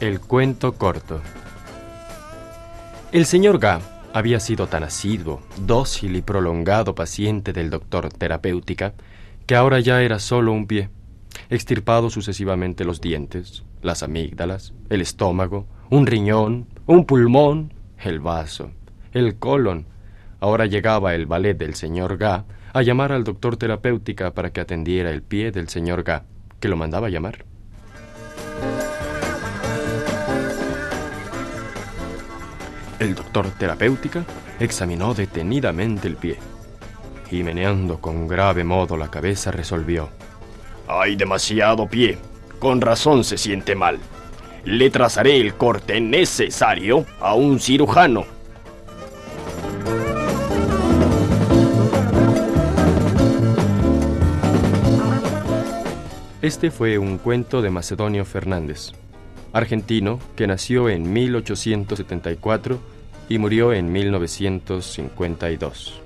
El cuento corto. El señor Ga había sido tan asiduo, dócil y prolongado paciente del doctor terapéutica que ahora ya era solo un pie, extirpado sucesivamente los dientes, las amígdalas, el estómago, un riñón, un pulmón, el vaso, el colon. Ahora llegaba el ballet del señor Ga a llamar al doctor terapéutica para que atendiera el pie del señor Ga, que lo mandaba llamar. El doctor terapéutica examinó detenidamente el pie y meneando con grave modo la cabeza resolvió. Hay demasiado pie. Con razón se siente mal. Le trazaré el corte necesario a un cirujano. Este fue un cuento de Macedonio Fernández, argentino que nació en 1874 y murió en 1952.